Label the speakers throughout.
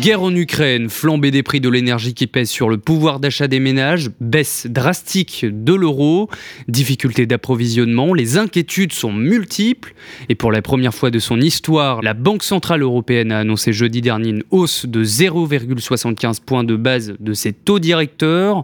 Speaker 1: Guerre en Ukraine, flambée des prix de l'énergie qui pèse sur le pouvoir d'achat des ménages, baisse drastique de l'euro, difficultés d'approvisionnement, les inquiétudes sont multiples et pour la première fois de son histoire, la Banque Centrale Européenne a annoncé jeudi dernier une hausse de 0,75 points de base de ses taux directeurs.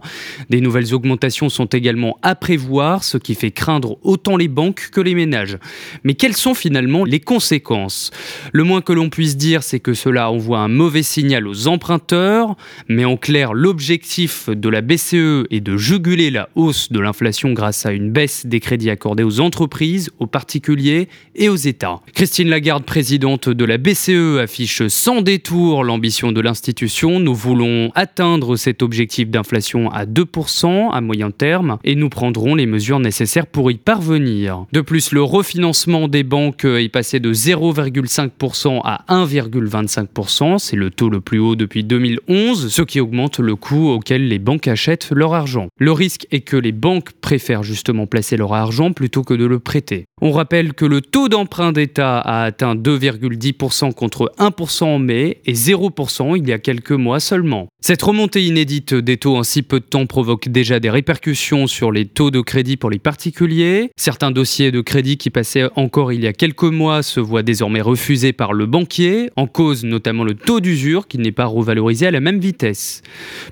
Speaker 1: Des nouvelles augmentations sont également à prévoir, ce qui fait craindre autant les banques que les ménages. Mais quelles sont finalement les conséquences? Le moins que l'on puisse dire, c'est que cela envoie un mauvais signal aux emprunteurs, mais en clair, l'objectif de la BCE est de juguler la hausse de l'inflation grâce à une baisse des crédits accordés aux entreprises, aux particuliers et aux États. Christine Lagarde, présidente de la BCE, affiche sans détour l'ambition de l'institution. Nous voulons atteindre cet objectif d'inflation à 2% à moyen terme et nous prendrons les mesures nécessaires pour y parvenir. De plus, le refinancement des banques est passé de 0,5% à 1,25%. C'est le taux le plus haut depuis 2011, ce qui augmente le coût auquel les banques achètent leur argent. Le risque est que les banques préfèrent justement placer leur argent plutôt que de le prêter. On rappelle que le taux d'emprunt d'État a atteint 2,10% contre 1% en mai et 0% il y a quelques mois seulement. Cette remontée inédite des taux en si peu de temps provoque déjà des répercussions sur les taux de crédit pour les particuliers. Certains dossiers de crédit qui passaient encore il y a quelques mois se voient désormais refusés par le banquier, en cause notamment le taux d'usure qui n'est pas revalorisé à la même vitesse.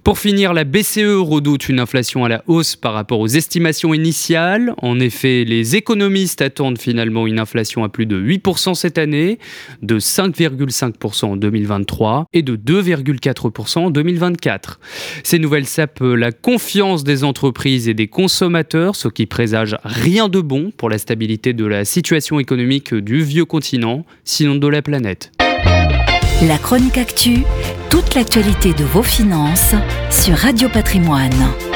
Speaker 1: Pour finir, la BCE redoute une inflation à la hausse par rapport aux estimations initiales. En effet, les économistes attendent finalement une inflation à plus de 8% cette année, de 5,5% en 2023 et de 2,4% en 2024. Ces nouvelles sapent la confiance des entreprises et des consommateurs, ce qui présage rien de bon pour la stabilité de la situation économique du vieux continent, sinon de la planète.
Speaker 2: La chronique actu, toute l'actualité de vos finances sur Radio Patrimoine.